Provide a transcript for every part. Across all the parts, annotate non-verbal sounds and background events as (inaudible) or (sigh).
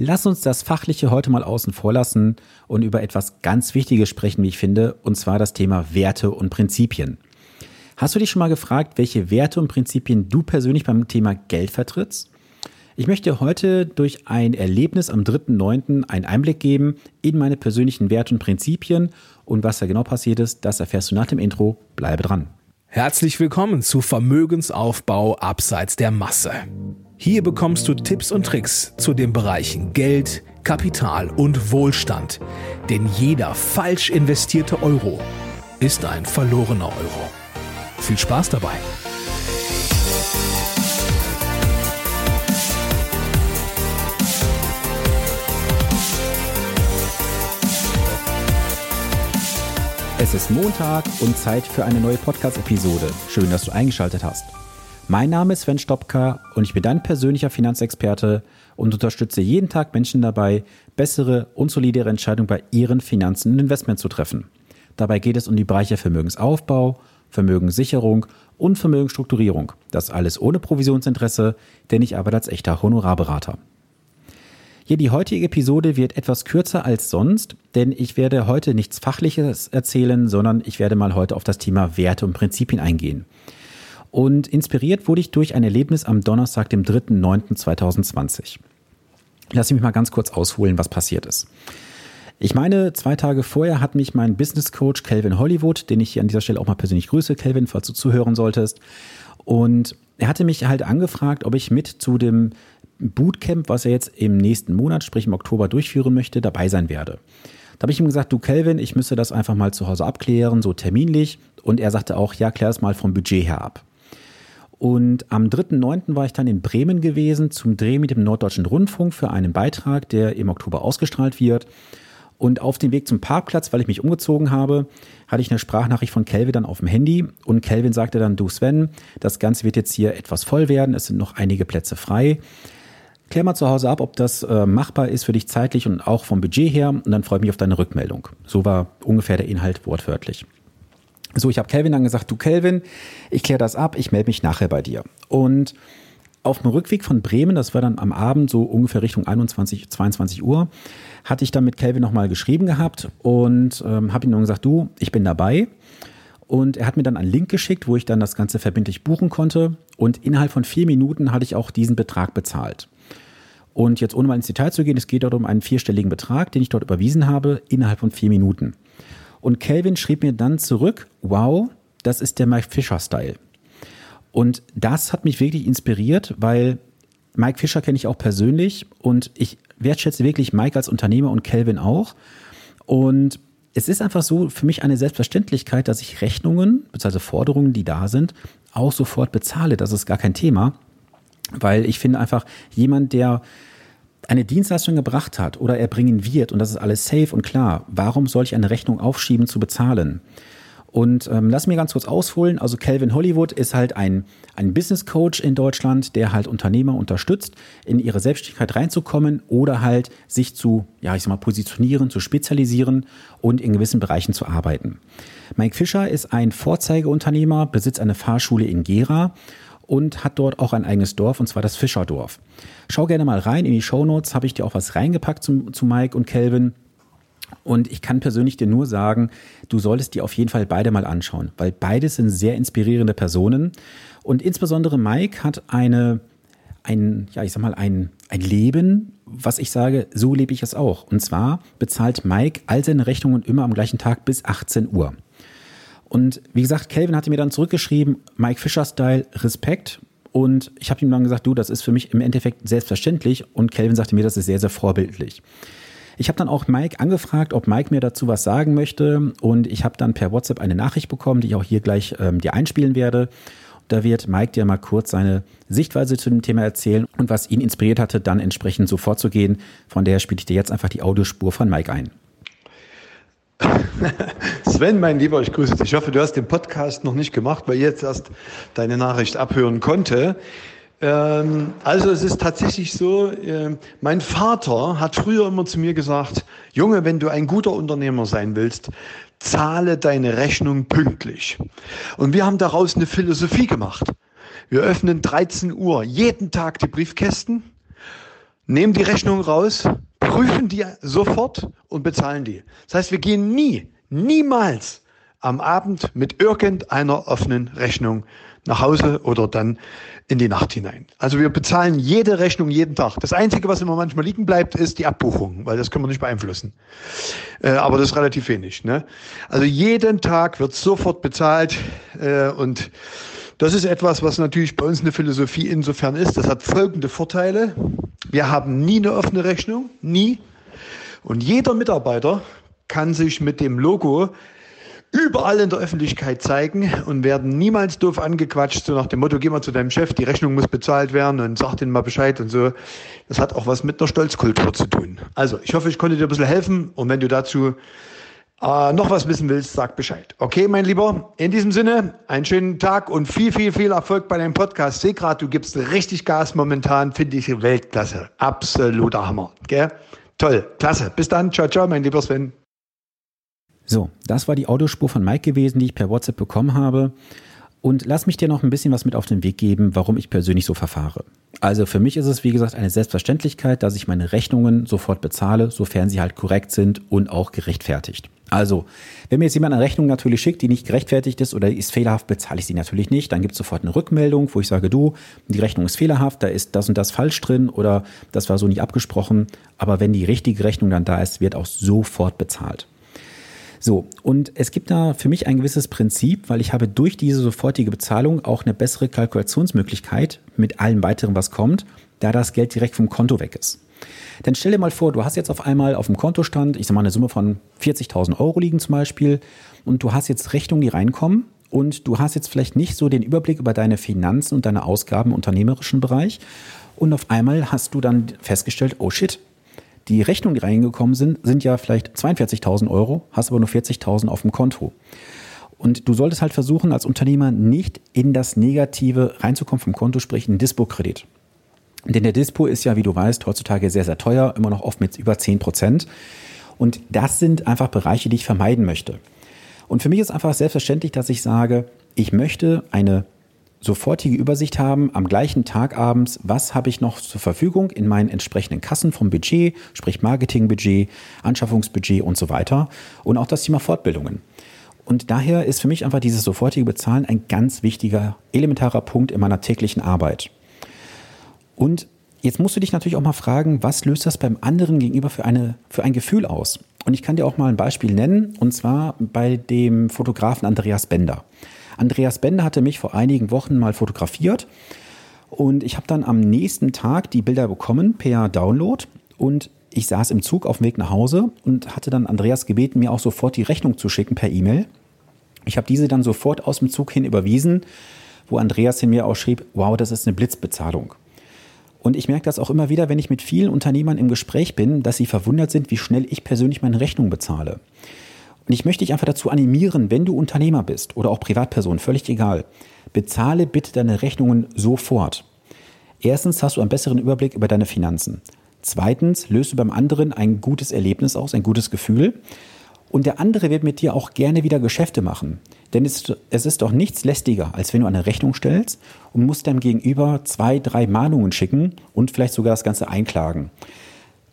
Lass uns das Fachliche heute mal außen vor lassen und über etwas ganz Wichtiges sprechen, wie ich finde, und zwar das Thema Werte und Prinzipien. Hast du dich schon mal gefragt, welche Werte und Prinzipien du persönlich beim Thema Geld vertrittst? Ich möchte heute durch ein Erlebnis am 3.9. einen Einblick geben in meine persönlichen Werte und Prinzipien und was da genau passiert ist, das erfährst du nach dem Intro. Bleibe dran. Herzlich willkommen zu Vermögensaufbau abseits der Masse. Hier bekommst du Tipps und Tricks zu den Bereichen Geld, Kapital und Wohlstand. Denn jeder falsch investierte Euro ist ein verlorener Euro. Viel Spaß dabei! Es ist Montag und Zeit für eine neue Podcast-Episode. Schön, dass du eingeschaltet hast. Mein Name ist Sven Stopka und ich bin dein persönlicher Finanzexperte und unterstütze jeden Tag Menschen dabei, bessere und solidere Entscheidungen bei ihren Finanzen und Investment zu treffen. Dabei geht es um die Bereiche Vermögensaufbau, Vermögenssicherung und Vermögensstrukturierung. Das alles ohne Provisionsinteresse, denn ich arbeite als echter Honorarberater. Hier die heutige Episode wird etwas kürzer als sonst, denn ich werde heute nichts Fachliches erzählen, sondern ich werde mal heute auf das Thema Werte und Prinzipien eingehen. Und inspiriert wurde ich durch ein Erlebnis am Donnerstag, dem 3.9.2020. Lass mich mal ganz kurz ausholen, was passiert ist. Ich meine, zwei Tage vorher hat mich mein Business Coach Calvin Hollywood, den ich hier an dieser Stelle auch mal persönlich grüße, Calvin, falls du zuhören solltest. Und er hatte mich halt angefragt, ob ich mit zu dem Bootcamp, was er jetzt im nächsten Monat, sprich im Oktober durchführen möchte, dabei sein werde. Da habe ich ihm gesagt, du Calvin, ich müsste das einfach mal zu Hause abklären, so terminlich. Und er sagte auch, ja, klär es mal vom Budget her ab. Und am 3.9. war ich dann in Bremen gewesen zum Dreh mit dem Norddeutschen Rundfunk für einen Beitrag, der im Oktober ausgestrahlt wird. Und auf dem Weg zum Parkplatz, weil ich mich umgezogen habe, hatte ich eine Sprachnachricht von Kelvin dann auf dem Handy. Und Kelvin sagte dann, du Sven, das Ganze wird jetzt hier etwas voll werden. Es sind noch einige Plätze frei. Klär mal zu Hause ab, ob das äh, machbar ist für dich zeitlich und auch vom Budget her. Und dann freue ich mich auf deine Rückmeldung. So war ungefähr der Inhalt wortwörtlich. So, ich habe Kelvin dann gesagt, du Kelvin, ich kläre das ab, ich melde mich nachher bei dir. Und auf dem Rückweg von Bremen, das war dann am Abend so ungefähr Richtung 21, 22 Uhr, hatte ich dann mit Kelvin nochmal geschrieben gehabt und ähm, habe ihm dann gesagt, du, ich bin dabei. Und er hat mir dann einen Link geschickt, wo ich dann das Ganze verbindlich buchen konnte. Und innerhalb von vier Minuten hatte ich auch diesen Betrag bezahlt. Und jetzt ohne mal ins Detail zu gehen, es geht dort um einen vierstelligen Betrag, den ich dort überwiesen habe, innerhalb von vier Minuten. Und Kelvin schrieb mir dann zurück, wow, das ist der Mike Fischer-Style. Und das hat mich wirklich inspiriert, weil Mike Fischer kenne ich auch persönlich und ich wertschätze wirklich Mike als Unternehmer und Kelvin auch. Und es ist einfach so für mich eine Selbstverständlichkeit, dass ich Rechnungen bzw. Forderungen, die da sind, auch sofort bezahle. Das ist gar kein Thema, weil ich finde einfach jemand, der eine Dienstleistung gebracht hat oder erbringen wird und das ist alles safe und klar, warum soll ich eine Rechnung aufschieben zu bezahlen? Und ähm, lass mir ganz kurz ausholen. Also Calvin Hollywood ist halt ein, ein Business Coach in Deutschland, der halt Unternehmer unterstützt, in ihre Selbstständigkeit reinzukommen oder halt sich zu, ja, ich sag mal, positionieren, zu spezialisieren und in gewissen Bereichen zu arbeiten. Mike Fischer ist ein Vorzeigeunternehmer, besitzt eine Fahrschule in Gera und hat dort auch ein eigenes Dorf, und zwar das Fischerdorf. Schau gerne mal rein in die Show Notes, habe ich dir auch was reingepackt zu, zu Mike und Kelvin. Und ich kann persönlich dir nur sagen, du solltest dir auf jeden Fall beide mal anschauen, weil beides sind sehr inspirierende Personen. Und insbesondere Mike hat eine, ein, ja, ich sag mal, ein, ein Leben, was ich sage, so lebe ich es auch. Und zwar bezahlt Mike all seine Rechnungen immer am gleichen Tag bis 18 Uhr. Und wie gesagt, Kelvin hatte mir dann zurückgeschrieben, Mike Fischer-Style, Respekt. Und ich habe ihm dann gesagt, du, das ist für mich im Endeffekt selbstverständlich. Und Kelvin sagte mir, das ist sehr, sehr vorbildlich. Ich habe dann auch Mike angefragt, ob Mike mir dazu was sagen möchte. Und ich habe dann per WhatsApp eine Nachricht bekommen, die ich auch hier gleich ähm, dir einspielen werde. Da wird Mike dir mal kurz seine Sichtweise zu dem Thema erzählen und was ihn inspiriert hatte, dann entsprechend so vorzugehen. Von daher spiele ich dir jetzt einfach die Audiospur von Mike ein. (laughs) Sven, mein Lieber, ich grüße dich. Ich hoffe, du hast den Podcast noch nicht gemacht, weil ich jetzt erst deine Nachricht abhören konnte. Ähm, also es ist tatsächlich so, äh, mein Vater hat früher immer zu mir gesagt, Junge, wenn du ein guter Unternehmer sein willst, zahle deine Rechnung pünktlich. Und wir haben daraus eine Philosophie gemacht. Wir öffnen 13 Uhr jeden Tag die Briefkästen nehmen die Rechnung raus, prüfen die sofort und bezahlen die. Das heißt, wir gehen nie, niemals am Abend mit irgendeiner offenen Rechnung nach Hause oder dann in die Nacht hinein. Also wir bezahlen jede Rechnung jeden Tag. Das Einzige, was immer manchmal liegen bleibt, ist die Abbuchung, weil das können wir nicht beeinflussen. Äh, aber das ist relativ wenig. Ne? Also jeden Tag wird sofort bezahlt äh, und das ist etwas, was natürlich bei uns eine Philosophie insofern ist. Das hat folgende Vorteile. Wir haben nie eine offene Rechnung, nie. Und jeder Mitarbeiter kann sich mit dem Logo überall in der Öffentlichkeit zeigen und werden niemals doof angequatscht, so nach dem Motto, geh mal zu deinem Chef, die Rechnung muss bezahlt werden und sag denen mal Bescheid und so. Das hat auch was mit einer Stolzkultur zu tun. Also, ich hoffe, ich konnte dir ein bisschen helfen und wenn du dazu äh, noch was wissen willst, sag Bescheid. Okay, mein Lieber, in diesem Sinne, einen schönen Tag und viel, viel, viel Erfolg bei deinem Podcast. Seh grad, du gibst richtig Gas momentan, finde ich Weltklasse. Absoluter Hammer. Gell? Toll, klasse. Bis dann. Ciao, ciao, mein lieber Sven. So, das war die Audiospur von Mike gewesen, die ich per WhatsApp bekommen habe. Und lass mich dir noch ein bisschen was mit auf den Weg geben, warum ich persönlich so verfahre. Also für mich ist es, wie gesagt, eine Selbstverständlichkeit, dass ich meine Rechnungen sofort bezahle, sofern sie halt korrekt sind und auch gerechtfertigt. Also, wenn mir jetzt jemand eine Rechnung natürlich schickt, die nicht gerechtfertigt ist oder ist fehlerhaft, bezahle ich sie natürlich nicht. Dann gibt es sofort eine Rückmeldung, wo ich sage, du, die Rechnung ist fehlerhaft, da ist das und das falsch drin oder das war so nicht abgesprochen. Aber wenn die richtige Rechnung dann da ist, wird auch sofort bezahlt. So, und es gibt da für mich ein gewisses Prinzip, weil ich habe durch diese sofortige Bezahlung auch eine bessere Kalkulationsmöglichkeit mit allem weiteren, was kommt, da das Geld direkt vom Konto weg ist. Denn stell dir mal vor, du hast jetzt auf einmal auf dem Kontostand, ich sag mal, eine Summe von 40.000 Euro liegen zum Beispiel, und du hast jetzt Rechnungen, die reinkommen, und du hast jetzt vielleicht nicht so den Überblick über deine Finanzen und deine Ausgaben im unternehmerischen Bereich. Und auf einmal hast du dann festgestellt, oh shit, die Rechnungen, die reingekommen sind, sind ja vielleicht 42.000 Euro, hast aber nur 40.000 auf dem Konto. Und du solltest halt versuchen, als Unternehmer nicht in das Negative reinzukommen vom Konto, sprich ein Dispo-Kredit. Denn der Dispo ist ja, wie du weißt, heutzutage sehr, sehr teuer, immer noch oft mit über 10 Prozent. Und das sind einfach Bereiche, die ich vermeiden möchte. Und für mich ist einfach selbstverständlich, dass ich sage, ich möchte eine sofortige Übersicht haben, am gleichen Tag abends, was habe ich noch zur Verfügung in meinen entsprechenden Kassen vom Budget, sprich Marketingbudget, Anschaffungsbudget und so weiter. Und auch das Thema Fortbildungen. Und daher ist für mich einfach dieses sofortige Bezahlen ein ganz wichtiger, elementarer Punkt in meiner täglichen Arbeit. Und jetzt musst du dich natürlich auch mal fragen, was löst das beim anderen gegenüber für, eine, für ein Gefühl aus? Und ich kann dir auch mal ein Beispiel nennen, und zwar bei dem Fotografen Andreas Bender. Andreas Bender hatte mich vor einigen Wochen mal fotografiert und ich habe dann am nächsten Tag die Bilder bekommen per Download und ich saß im Zug auf dem Weg nach Hause und hatte dann Andreas gebeten, mir auch sofort die Rechnung zu schicken per E-Mail. Ich habe diese dann sofort aus dem Zug hin überwiesen, wo Andreas in mir auch schrieb, wow, das ist eine Blitzbezahlung. Und ich merke das auch immer wieder, wenn ich mit vielen Unternehmern im Gespräch bin, dass sie verwundert sind, wie schnell ich persönlich meine Rechnung bezahle. Und ich möchte dich einfach dazu animieren, wenn du Unternehmer bist oder auch Privatperson, völlig egal, bezahle bitte deine Rechnungen sofort. Erstens hast du einen besseren Überblick über deine Finanzen. Zweitens löst du beim anderen ein gutes Erlebnis aus, ein gutes Gefühl. Und der andere wird mit dir auch gerne wieder Geschäfte machen. Denn es, es ist doch nichts lästiger, als wenn du eine Rechnung stellst und musst deinem Gegenüber zwei, drei Mahnungen schicken und vielleicht sogar das Ganze einklagen.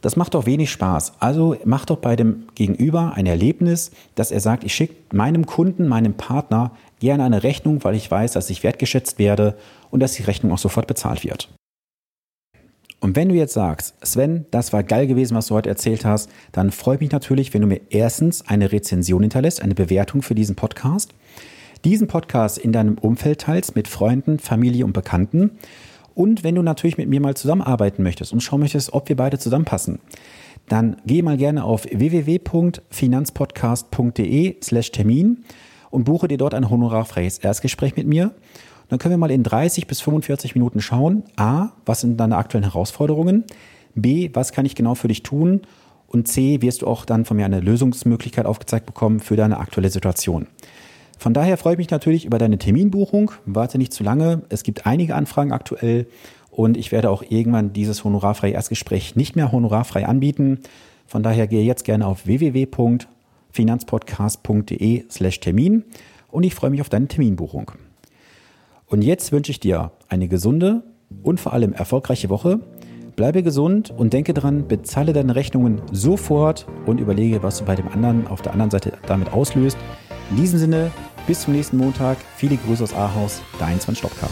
Das macht doch wenig Spaß. Also mach doch bei dem Gegenüber ein Erlebnis, dass er sagt, ich schicke meinem Kunden, meinem Partner gerne eine Rechnung, weil ich weiß, dass ich wertgeschätzt werde und dass die Rechnung auch sofort bezahlt wird. Und wenn du jetzt sagst, Sven, das war geil gewesen, was du heute erzählt hast, dann freue ich mich natürlich, wenn du mir erstens eine Rezension hinterlässt, eine Bewertung für diesen Podcast, diesen Podcast in deinem Umfeld teilst mit Freunden, Familie und Bekannten und wenn du natürlich mit mir mal zusammenarbeiten möchtest und schauen möchtest, ob wir beide zusammenpassen, dann geh mal gerne auf www.finanzpodcast.de slash Termin und buche dir dort ein honorarfreies Erstgespräch mit mir. Dann können wir mal in 30 bis 45 Minuten schauen, a, was sind deine aktuellen Herausforderungen, b, was kann ich genau für dich tun und c, wirst du auch dann von mir eine Lösungsmöglichkeit aufgezeigt bekommen für deine aktuelle Situation. Von daher freue ich mich natürlich über deine Terminbuchung. Warte nicht zu lange. Es gibt einige Anfragen aktuell und ich werde auch irgendwann dieses honorarfreie Erstgespräch nicht mehr honorarfrei anbieten. Von daher gehe jetzt gerne auf www.finanzpodcast.de/termin und ich freue mich auf deine Terminbuchung. Und jetzt wünsche ich dir eine gesunde und vor allem erfolgreiche Woche. Bleibe gesund und denke dran, bezahle deine Rechnungen sofort und überlege, was du bei dem anderen auf der anderen Seite damit auslöst. In diesem Sinne, bis zum nächsten Montag. Viele Grüße aus Ahaus, dein Sven Stopka.